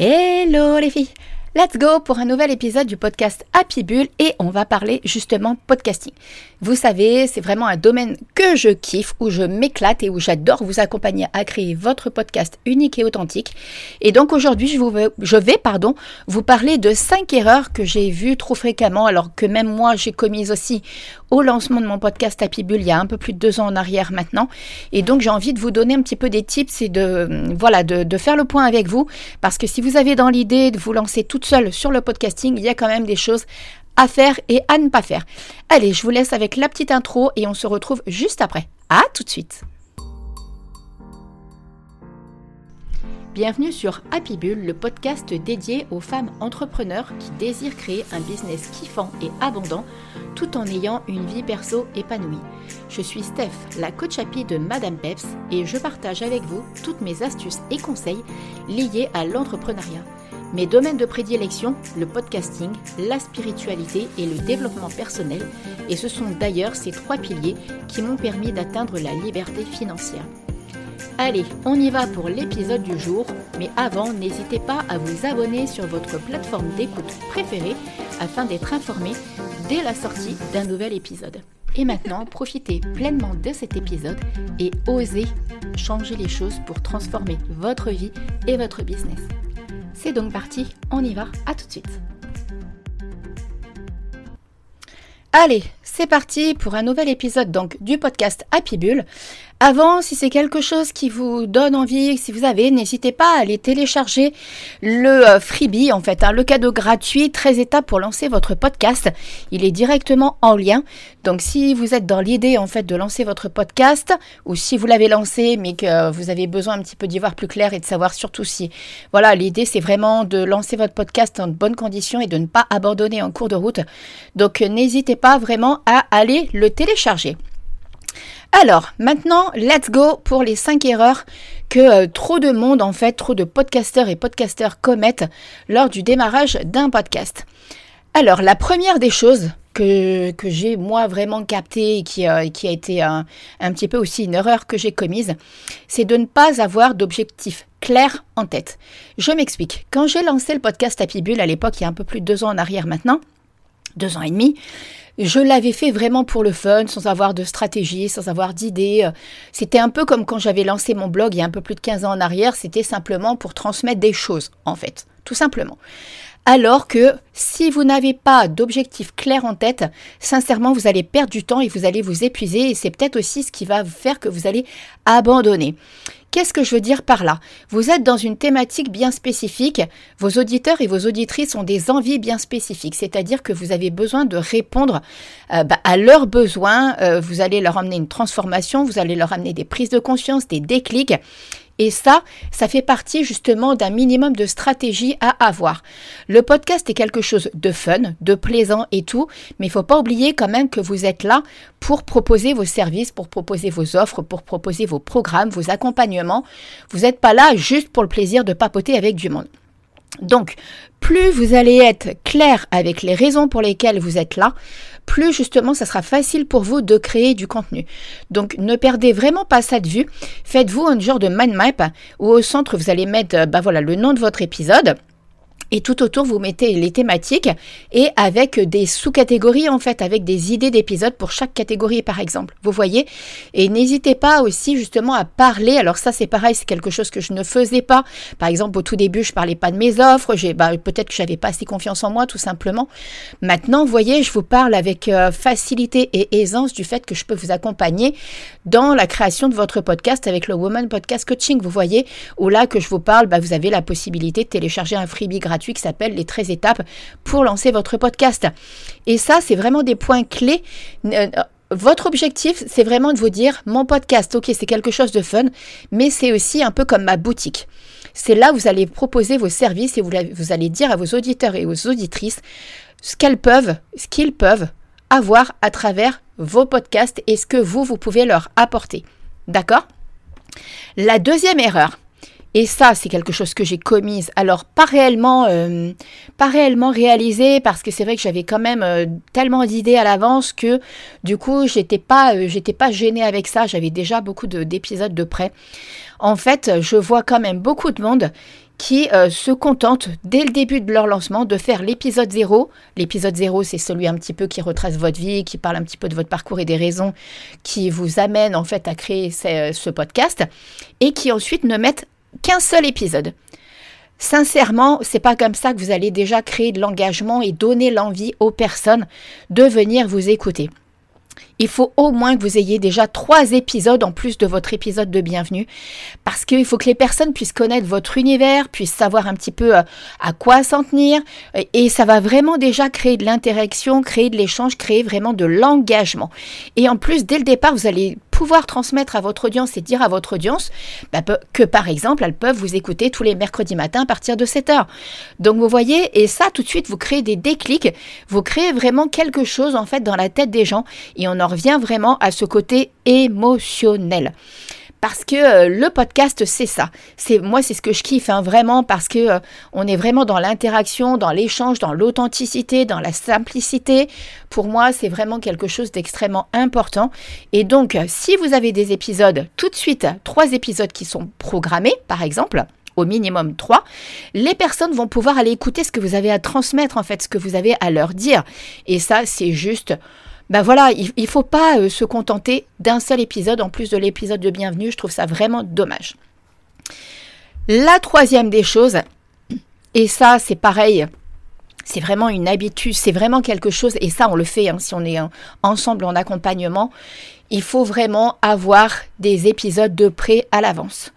Hello les filles Let's go pour un nouvel épisode du podcast Happy Bull et on va parler justement podcasting. Vous savez, c'est vraiment un domaine que je kiffe, où je m'éclate et où j'adore vous accompagner à créer votre podcast unique et authentique. Et donc aujourd'hui, je, je vais pardon, vous parler de 5 erreurs que j'ai vues trop fréquemment, alors que même moi j'ai commises aussi au lancement de mon podcast Happy Bull il y a un peu plus de deux ans en arrière maintenant. Et donc j'ai envie de vous donner un petit peu des tips et de, voilà, de, faire le point avec vous, parce que si vous avez dans l'idée de vous lancer toute seul sur le podcasting, il y a quand même des choses à faire et à ne pas faire. Allez, je vous laisse avec la petite intro et on se retrouve juste après. À tout de suite. Bienvenue sur Happy Bull, le podcast dédié aux femmes entrepreneurs qui désirent créer un business kiffant et abondant tout en ayant une vie perso épanouie. Je suis Steph, la coach happy de Madame Peps et je partage avec vous toutes mes astuces et conseils liés à l'entrepreneuriat. Mes domaines de prédilection, le podcasting, la spiritualité et le développement personnel, et ce sont d'ailleurs ces trois piliers qui m'ont permis d'atteindre la liberté financière. Allez, on y va pour l'épisode du jour, mais avant, n'hésitez pas à vous abonner sur votre plateforme d'écoute préférée afin d'être informé dès la sortie d'un nouvel épisode. Et maintenant, profitez pleinement de cet épisode et osez changer les choses pour transformer votre vie et votre business. C'est donc parti, on y va, à tout de suite. Allez, c'est parti pour un nouvel épisode donc du podcast Happy Bull. Avant, si c'est quelque chose qui vous donne envie, si vous avez, n'hésitez pas à aller télécharger le euh, freebie, en fait, hein, le cadeau gratuit, 13 étapes pour lancer votre podcast. Il est directement en lien. Donc, si vous êtes dans l'idée, en fait, de lancer votre podcast, ou si vous l'avez lancé, mais que vous avez besoin un petit peu d'y voir plus clair et de savoir surtout si, voilà, l'idée, c'est vraiment de lancer votre podcast en bonnes conditions et de ne pas abandonner en cours de route. Donc, n'hésitez pas vraiment à aller le télécharger. Alors, maintenant, let's go pour les 5 erreurs que euh, trop de monde, en fait, trop de podcasteurs et podcasteurs commettent lors du démarrage d'un podcast. Alors, la première des choses que, j'ai moi vraiment capté et qui, euh, a été un, un, petit peu aussi une erreur que j'ai commise, c'est de ne pas avoir d'objectif clair en tête. Je m'explique. Quand j'ai lancé le podcast Bull à l'époque, il y a un peu plus de deux ans en arrière maintenant, deux ans et demi, je l'avais fait vraiment pour le fun, sans avoir de stratégie, sans avoir d'idées. C'était un peu comme quand j'avais lancé mon blog il y a un peu plus de 15 ans en arrière, c'était simplement pour transmettre des choses, en fait, tout simplement. Alors que si vous n'avez pas d'objectif clair en tête, sincèrement, vous allez perdre du temps et vous allez vous épuiser et c'est peut-être aussi ce qui va faire que vous allez abandonner. Qu'est-ce que je veux dire par là? Vous êtes dans une thématique bien spécifique, vos auditeurs et vos auditrices ont des envies bien spécifiques, c'est-à-dire que vous avez besoin de répondre euh, bah, à leurs besoins, euh, vous allez leur amener une transformation, vous allez leur amener des prises de conscience, des déclics. Et ça, ça fait partie justement d'un minimum de stratégie à avoir. Le podcast est quelque chose de fun, de plaisant et tout, mais il faut pas oublier quand même que vous êtes là pour proposer vos services, pour proposer vos offres, pour proposer vos programmes, vos accompagnements. Vous n'êtes pas là juste pour le plaisir de papoter avec du monde. Donc, plus vous allez être clair avec les raisons pour lesquelles vous êtes là, plus justement ça sera facile pour vous de créer du contenu. Donc ne perdez vraiment pas ça de vue. Faites-vous un genre de mind map où au centre vous allez mettre bah voilà, le nom de votre épisode et tout autour vous mettez les thématiques et avec des sous-catégories en fait, avec des idées d'épisodes pour chaque catégorie par exemple. Vous voyez? Et n'hésitez pas aussi justement à parler. Alors ça c'est pareil, c'est quelque chose que je ne faisais pas. Par exemple au tout début je parlais pas de mes offres, bah, peut-être que j'avais pas assez confiance en moi tout simplement. Maintenant vous voyez, je vous parle avec euh, facilité et aisance du fait que je peux vous accompagner dans la création de votre podcast avec le Woman Podcast Coaching. Vous voyez, où là que je vous parle, bah, vous avez la possibilité de télécharger un freebie gratuit qui s'appelle les 13 étapes pour lancer votre podcast. Et ça, c'est vraiment des points clés. Euh, votre objectif, c'est vraiment de vous dire, mon podcast, ok, c'est quelque chose de fun, mais c'est aussi un peu comme ma boutique. C'est là où vous allez proposer vos services et vous, allez dire à vos auditeurs et aux auditrices ce peuvent, ce qu'ils peuvent avoir à travers vos podcasts et ce que vous, vous pouvez leur apporter. D'accord? La deuxième erreur, et ça, c'est quelque chose que j'ai commise. Alors, pas réellement, euh, pas réellement réalisé, parce que c'est vrai que j'avais quand même euh, tellement d'idées à l'avance que, du coup, j'étais pas, euh, pas gênée avec ça. J'avais déjà beaucoup d'épisodes de, près. En fait, je vois quand même beaucoup de monde qui se contentent dès le début de leur lancement de faire l'épisode 0. L'épisode 0, c'est celui un petit peu qui retrace votre vie, qui parle un petit peu de votre parcours et des raisons qui vous amènent en fait à créer ce podcast et qui ensuite ne mettent qu'un seul épisode. Sincèrement, c'est pas comme ça que vous allez déjà créer de l'engagement et donner l'envie aux personnes de venir vous écouter il faut au moins que vous ayez déjà trois épisodes en plus de votre épisode de bienvenue, parce qu'il faut que les personnes puissent connaître votre univers, puissent savoir un petit peu euh, à quoi s'en tenir, et ça va vraiment déjà créer de l'interaction, créer de l'échange, créer vraiment de l'engagement. Et en plus, dès le départ, vous allez transmettre à votre audience et dire à votre audience bah, que par exemple, elles peuvent vous écouter tous les mercredis matins à partir de 7 heures. Donc vous voyez, et ça tout de suite, vous créez des déclics, vous créez vraiment quelque chose en fait dans la tête des gens. Et on en revient vraiment à ce côté émotionnel parce que euh, le podcast c'est ça. C'est moi c'est ce que je kiffe hein, vraiment parce que euh, on est vraiment dans l'interaction, dans l'échange, dans l'authenticité, dans la simplicité. Pour moi, c'est vraiment quelque chose d'extrêmement important et donc euh, si vous avez des épisodes tout de suite, trois épisodes qui sont programmés par exemple, au minimum trois, les personnes vont pouvoir aller écouter ce que vous avez à transmettre en fait, ce que vous avez à leur dire. Et ça, c'est juste ben voilà, il ne faut pas euh, se contenter d'un seul épisode en plus de l'épisode de bienvenue. Je trouve ça vraiment dommage. La troisième des choses, et ça c'est pareil, c'est vraiment une habitude, c'est vraiment quelque chose, et ça on le fait hein, si on est ensemble en accompagnement, il faut vraiment avoir des épisodes de prêt à l'avance.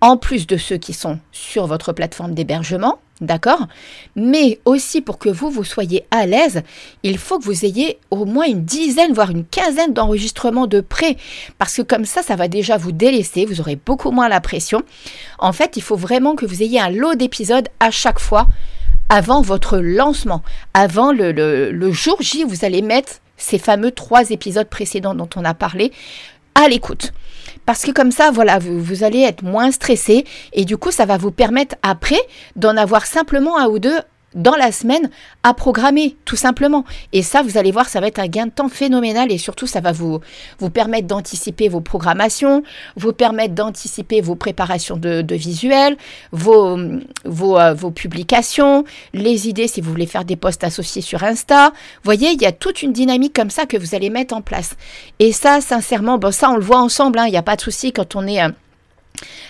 En plus de ceux qui sont sur votre plateforme d'hébergement, D'accord? Mais aussi pour que vous, vous soyez à l'aise, il faut que vous ayez au moins une dizaine, voire une quinzaine d'enregistrements de prêt. Parce que comme ça, ça va déjà vous délaisser, vous aurez beaucoup moins la pression. En fait, il faut vraiment que vous ayez un lot d'épisodes à chaque fois avant votre lancement. Avant le, jour J, vous allez mettre ces fameux trois épisodes précédents dont on a parlé à l'écoute. Parce que comme ça, voilà, vous, allez être moins stressé et du coup, ça va vous permettre après d'en avoir simplement un ou deux dans la semaine à programmer, tout simplement. Et ça, vous allez voir, ça va être un gain de temps phénoménal et surtout, ça va vous, vous permettre d'anticiper vos programmations, vous permettre d'anticiper vos préparations de, visuels, vos, vos, euh, vos, publications, les idées si vous voulez faire des posts associés sur Insta. Vous voyez, il y a toute une dynamique comme ça que vous allez mettre en place. Et ça, sincèrement, bon, ça, on le voit ensemble, hein, il n'y a pas de souci quand on est... Euh,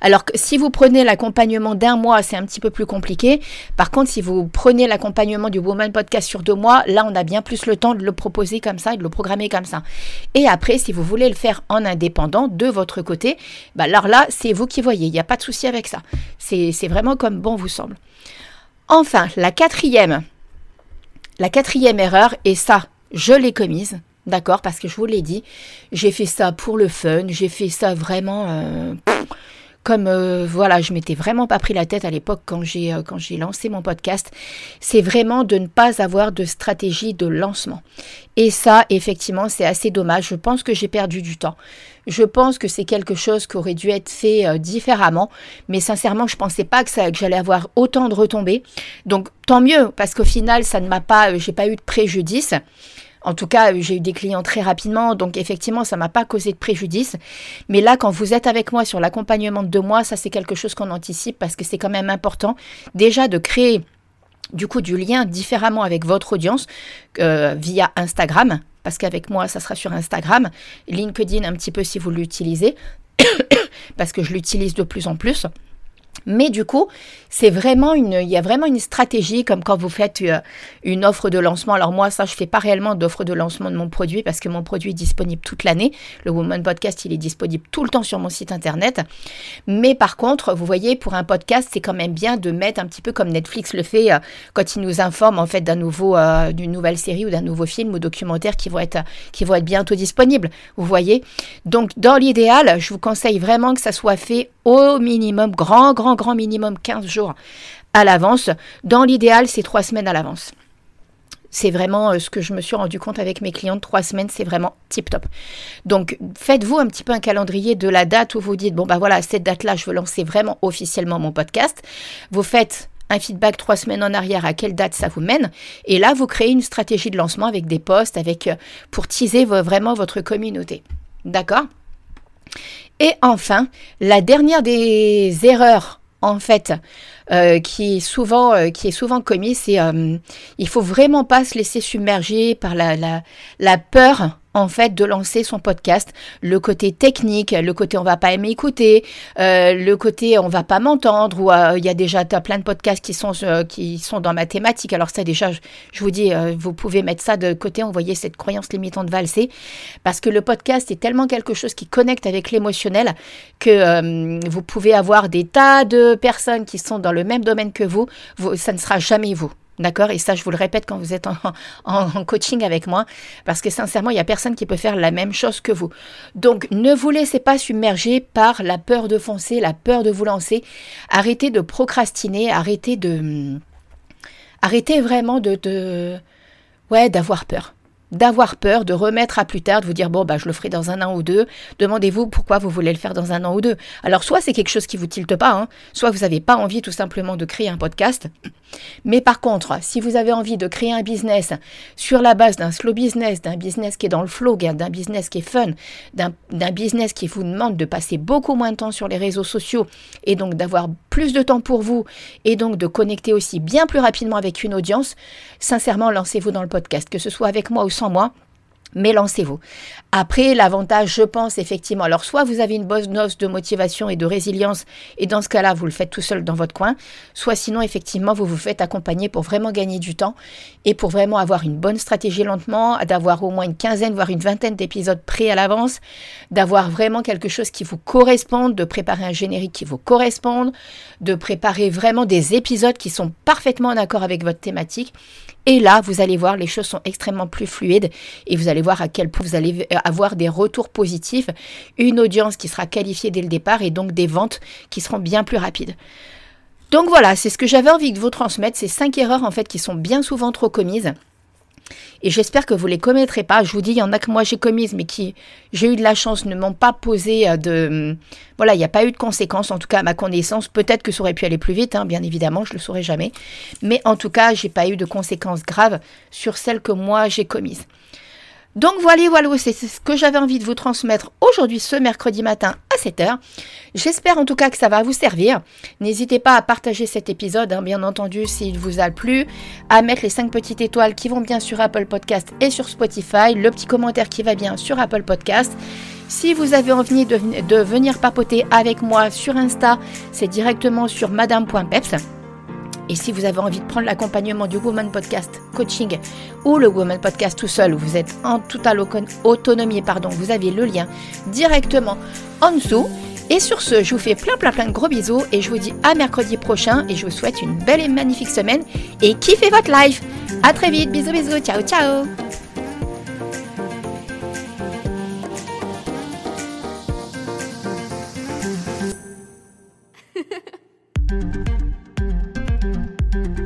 alors que si vous prenez l'accompagnement d'un mois, c'est un petit peu plus compliqué. Par contre, si vous prenez l'accompagnement du Woman Podcast sur deux mois, là, on a bien plus le temps de le proposer comme ça et de le programmer comme ça. Et après, si vous voulez le faire en indépendant de votre côté, bah alors là, c'est vous qui voyez. Il n'y a pas de souci avec ça. C'est vraiment comme bon vous semble. Enfin, la quatrième, la quatrième erreur, et ça, je l'ai commise, d'accord, parce que je vous l'ai dit, j'ai fait ça pour le fun, j'ai fait ça vraiment... Euh, comme euh, voilà, je m'étais vraiment pas pris la tête à l'époque quand j'ai euh, j'ai lancé mon podcast, c'est vraiment de ne pas avoir de stratégie de lancement. Et ça, effectivement, c'est assez dommage. Je pense que j'ai perdu du temps. Je pense que c'est quelque chose qui aurait dû être fait différemment, mais sincèrement, je pensais pas que, que j'allais avoir autant de retombées. Donc tant mieux, parce qu'au final, ça ne m'a pas, j'ai pas eu de préjudice. En tout cas, j'ai eu des clients très rapidement, donc effectivement, ça m'a pas causé de préjudice. Mais là, quand vous êtes avec moi sur l'accompagnement de deux mois, ça c'est quelque chose qu'on anticipe parce que c'est quand même important déjà de créer du coup du lien différemment avec votre audience euh, via Instagram, parce qu'avec moi, ça sera sur Instagram, LinkedIn un petit peu si vous l'utilisez, parce que je l'utilise de plus en plus. Mais du coup, il y a vraiment une stratégie comme quand vous faites euh, une offre de lancement. Alors moi, ça, je fais pas réellement d'offre de lancement de mon produit parce que mon produit est disponible toute l'année. Le Woman Podcast, il est disponible tout le temps sur mon site internet. Mais par contre, vous voyez, pour un podcast, c'est quand même bien de mettre un petit peu comme Netflix le fait euh, quand il nous informe en fait euh, d'une nouvelle série ou d'un nouveau film ou documentaire qui vont être, qui vont être bientôt disponibles. Vous voyez? Donc, dans l'idéal, je vous conseille vraiment que ça soit fait au minimum, grand, grand, grand minimum 15 jours à l'avance. Dans l'idéal, c'est trois semaines à l'avance. C'est vraiment euh, ce que je me suis rendu compte avec mes clientes. Trois semaines, c'est vraiment tip top. Donc, faites-vous un petit peu un calendrier de la date où vous dites bon, bah voilà, cette date-là, je veux lancer vraiment officiellement mon podcast. Vous faites un feedback trois semaines en arrière, à quelle date ça vous mène. Et là, vous créez une stratégie de lancement avec des posts, avec, euh, pour teaser vraiment votre communauté. D'accord? Et enfin, la dernière des erreurs, en fait, euh, qui est souvent euh, qui est souvent commis, c'est euh, il faut vraiment pas se laisser submerger par la, la, la peur en fait de lancer son podcast. Le côté technique, le côté on va pas aimer écouter, euh, le côté on va pas m'entendre, ou il y a déjà plein de podcasts qui sont qui sont dans ma thématique. Alors ça déjà, je, vous dis, vous pouvez mettre ça de côté, envoyer cette croyance limitante valser, parce que le podcast est tellement quelque chose qui connecte avec l'émotionnel que vous pouvez avoir des tas de personnes qui sont dans le même domaine que vous, vous ça ne sera jamais vous. D'accord? Et ça, je vous le répète quand vous êtes en, coaching avec moi, parce que sincèrement, il n'y a personne qui peut faire la même chose que vous. Donc, ne vous laissez pas submerger par la peur de foncer, la peur de vous lancer. Arrêtez de procrastiner, arrêtez de... Arrêtez vraiment de ouais, d'avoir peur d'avoir peur, de remettre à plus tard, de vous dire bon bah je le ferai dans un an ou deux. Demandez-vous pourquoi vous voulez le faire dans un an ou deux. Alors soit c'est quelque chose qui vous tilte pas, hein, soit vous n'avez pas envie tout simplement de créer un podcast. Mais par contre, si vous avez envie de créer un business sur la base d'un slow business, d'un business qui est dans le flow, d'un business qui est fun, d'un business qui vous demande de passer beaucoup moins de temps sur les réseaux sociaux et donc d'avoir plus de temps pour vous et donc de connecter aussi bien plus rapidement avec une audience, sincèrement lancez-vous dans le podcast, que ce soit avec moi ou sans moi mais lancez-vous. Après, l'avantage, je pense, effectivement, alors soit vous avez une bonne dose de motivation et de résilience, et dans ce cas-là, vous le faites tout seul dans votre coin, soit sinon, effectivement, vous vous faites accompagner pour vraiment gagner du temps et pour vraiment avoir une bonne stratégie lentement, d'avoir au moins une quinzaine, voire une vingtaine d'épisodes prêts à l'avance, d'avoir vraiment quelque chose qui vous corresponde, de préparer un générique qui vous corresponde, de préparer vraiment des épisodes qui sont parfaitement en accord avec votre thématique. Et là, vous allez voir, les choses sont extrêmement plus fluides et vous voir à quel point vous allez avoir des retours positifs, une audience qui sera qualifiée dès le départ et donc des ventes qui seront bien plus rapides. Donc voilà, c'est ce que j'avais envie de vous transmettre, ces cinq erreurs en fait qui sont bien souvent trop commises. Et j'espère que vous les commettrez pas. Je vous dis, il y en a que moi j'ai commises, mais qui, j'ai eu de la chance, ne m'ont pas posé de... Voilà, il n'y a pas eu de conséquences, en tout cas à ma connaissance. Peut-être que ça aurait pu aller plus vite, hein, bien évidemment, je le saurais jamais. Mais en tout cas, j'ai pas eu de conséquences graves sur celles que moi j'ai commises. Donc voilà, voilà, c'est ce que j'avais envie de vous transmettre aujourd'hui, ce mercredi matin à 7h. J'espère en tout cas que ça va vous servir. N'hésitez pas à partager cet épisode, hein, bien entendu, s'il vous a plu, à mettre les 5 petites étoiles qui vont bien sur Apple Podcast et sur Spotify, le petit commentaire qui va bien sur Apple Podcast. Si vous avez envie de, de venir papoter avec moi sur Insta, c'est directement sur madame.peps. Et si vous avez envie de prendre l'accompagnement du Woman Podcast Coaching ou le Woman Podcast tout seul, vous êtes en totale autonomie, pardon, vous avez le lien directement en dessous. Et sur ce, je vous fais plein plein plein de gros bisous et je vous dis à mercredi prochain et je vous souhaite une belle et magnifique semaine et kiffez votre life. À très vite, bisous bisous, ciao ciao